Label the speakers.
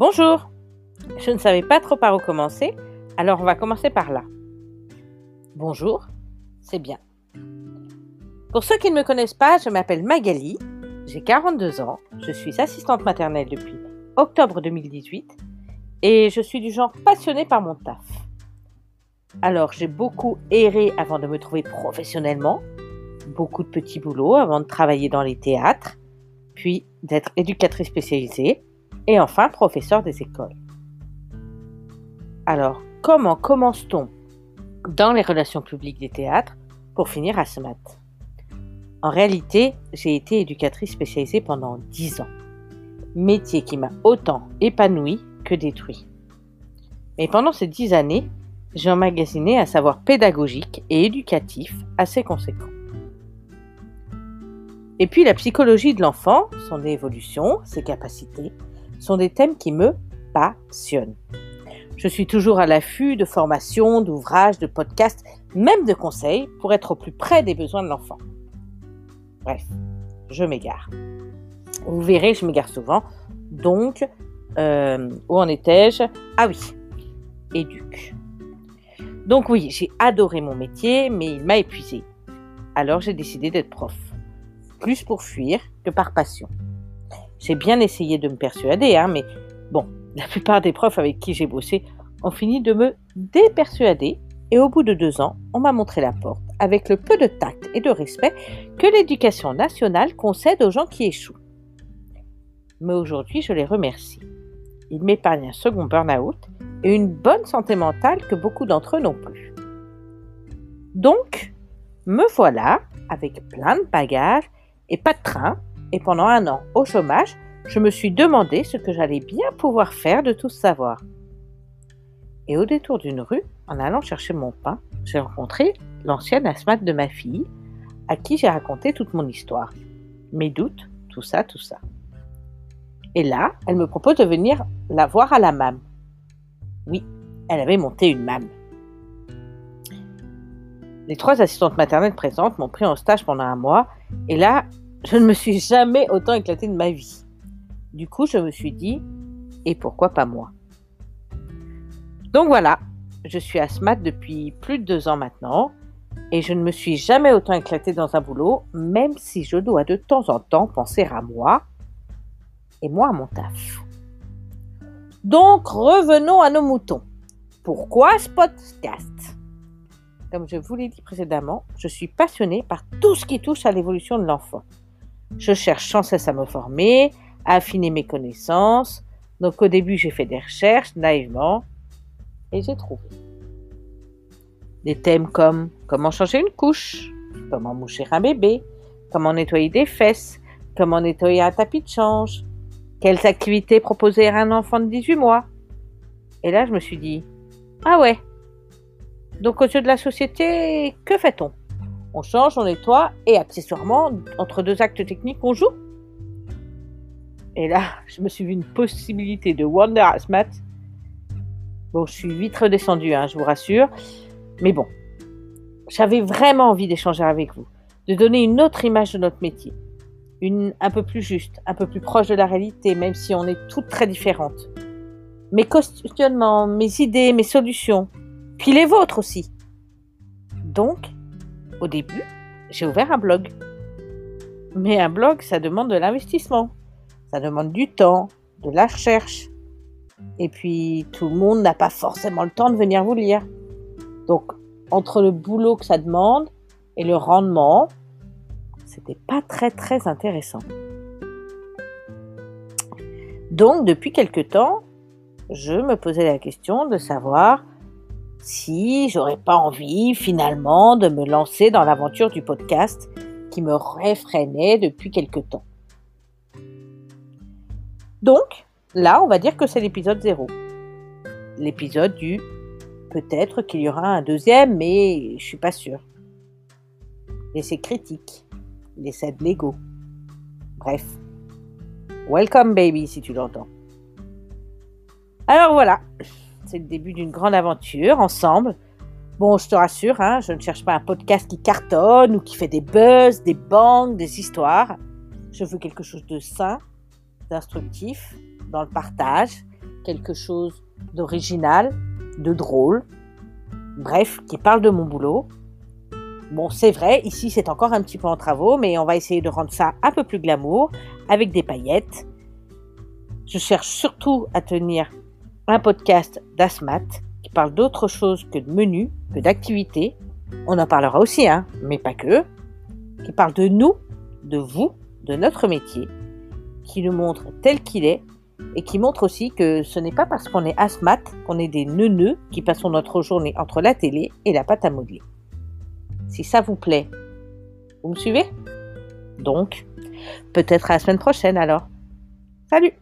Speaker 1: Bonjour Je ne savais pas trop par où commencer, alors on va commencer par là. Bonjour, c'est bien. Pour ceux qui ne me connaissent pas, je m'appelle Magali, j'ai 42 ans, je suis assistante maternelle depuis octobre 2018 et je suis du genre passionnée par mon taf. Alors j'ai beaucoup erré avant de me trouver professionnellement, beaucoup de petits boulots avant de travailler dans les théâtres, puis d'être éducatrice spécialisée et enfin professeur des écoles. Alors, comment commence-t-on dans les relations publiques des théâtres pour finir à SMAT En réalité, j'ai été éducatrice spécialisée pendant 10 ans, métier qui m'a autant épanoui que détruit. Mais pendant ces 10 années, j'ai emmagasiné un savoir pédagogique et éducatif assez conséquent. Et puis la psychologie de l'enfant, son évolution, ses capacités, sont des thèmes qui me passionnent. Je suis toujours à l'affût de formations, d'ouvrages, de podcasts, même de conseils pour être au plus près des besoins de l'enfant. Bref, je m'égare. Vous verrez, je m'égare souvent. Donc, euh, où en étais-je? Ah oui, éduque. Donc oui, j'ai adoré mon métier, mais il m'a épuisé. Alors j'ai décidé d'être prof plus pour fuir que par passion. J'ai bien essayé de me persuader, hein, mais bon, la plupart des profs avec qui j'ai bossé ont fini de me dépersuader et au bout de deux ans, on m'a montré la porte avec le peu de tact et de respect que l'éducation nationale concède aux gens qui échouent. Mais aujourd'hui, je les remercie. Ils m'épargnent un second burn-out et une bonne santé mentale que beaucoup d'entre eux n'ont plus. Donc, me voilà avec plein de bagages et pas de train, et pendant un an au chômage, je me suis demandé ce que j'allais bien pouvoir faire de tout savoir. Et au détour d'une rue, en allant chercher mon pain, j'ai rencontré l'ancienne asthmate de ma fille, à qui j'ai raconté toute mon histoire, mes doutes, tout ça, tout ça. Et là, elle me propose de venir la voir à la MAM. Oui, elle avait monté une MAM. Les trois assistantes maternelles présentes m'ont pris en stage pendant un mois, et là, je ne me suis jamais autant éclatée de ma vie. Du coup, je me suis dit, et pourquoi pas moi? Donc voilà, je suis asthmate depuis plus de deux ans maintenant, et je ne me suis jamais autant éclatée dans un boulot, même si je dois de temps en temps penser à moi, et moi à mon taf. Donc revenons à nos moutons. Pourquoi ce podcast Comme je vous l'ai dit précédemment, je suis passionnée par tout ce qui touche à l'évolution de l'enfant. Je cherche sans cesse à me former, à affiner mes connaissances. Donc au début, j'ai fait des recherches naïvement et j'ai trouvé. Des thèmes comme comment changer une couche, comment moucher un bébé, comment nettoyer des fesses, comment nettoyer un tapis de change, quelles activités proposer à un enfant de 18 mois. Et là, je me suis dit, ah ouais, donc aux yeux de la société, que fait-on? On change, on nettoie et accessoirement, entre deux actes techniques, on joue. Et là, je me suis vu une possibilité de Wonder Asmat. Bon, je suis vite redescendue, hein, je vous rassure. Mais bon, j'avais vraiment envie d'échanger avec vous, de donner une autre image de notre métier. Une un peu plus juste, un peu plus proche de la réalité, même si on est toutes très différentes. Mes questionnements, mes idées, mes solutions, puis les vôtres aussi. Donc, au début, j'ai ouvert un blog. Mais un blog, ça demande de l'investissement. Ça demande du temps, de la recherche. Et puis, tout le monde n'a pas forcément le temps de venir vous lire. Donc, entre le boulot que ça demande et le rendement, c'était pas très très intéressant. Donc, depuis quelque temps, je me posais la question de savoir si j'aurais pas envie finalement de me lancer dans l'aventure du podcast qui me réfrénait depuis quelque temps. Donc, là, on va dire que c'est l'épisode 0. L'épisode du peut-être qu'il y aura un deuxième, mais je suis pas sûre. L'essai critique, l'essai de l'ego. Bref. Welcome baby si tu l'entends. Alors voilà, c'est le début d'une grande aventure ensemble. Bon, je te rassure, hein, je ne cherche pas un podcast qui cartonne ou qui fait des buzz, des bangs, des histoires. Je veux quelque chose de sain, d'instructif, dans le partage quelque chose d'original, de drôle, bref, qui parle de mon boulot. Bon, c'est vrai, ici c'est encore un petit peu en travaux, mais on va essayer de rendre ça un peu plus glamour, avec des paillettes. Je cherche surtout à tenir un podcast d'Asmat qui parle d'autre chose que de menu, que d'activité. On en parlera aussi, hein, mais pas que. Qui parle de nous, de vous, de notre métier, qui nous montre tel qu'il est et qui montre aussi que ce n'est pas parce qu'on est asthmat qu'on est des neuneux qui passons notre journée entre la télé et la pâte à modeler. Si ça vous plaît, vous me suivez? Donc, peut-être à la semaine prochaine alors. Salut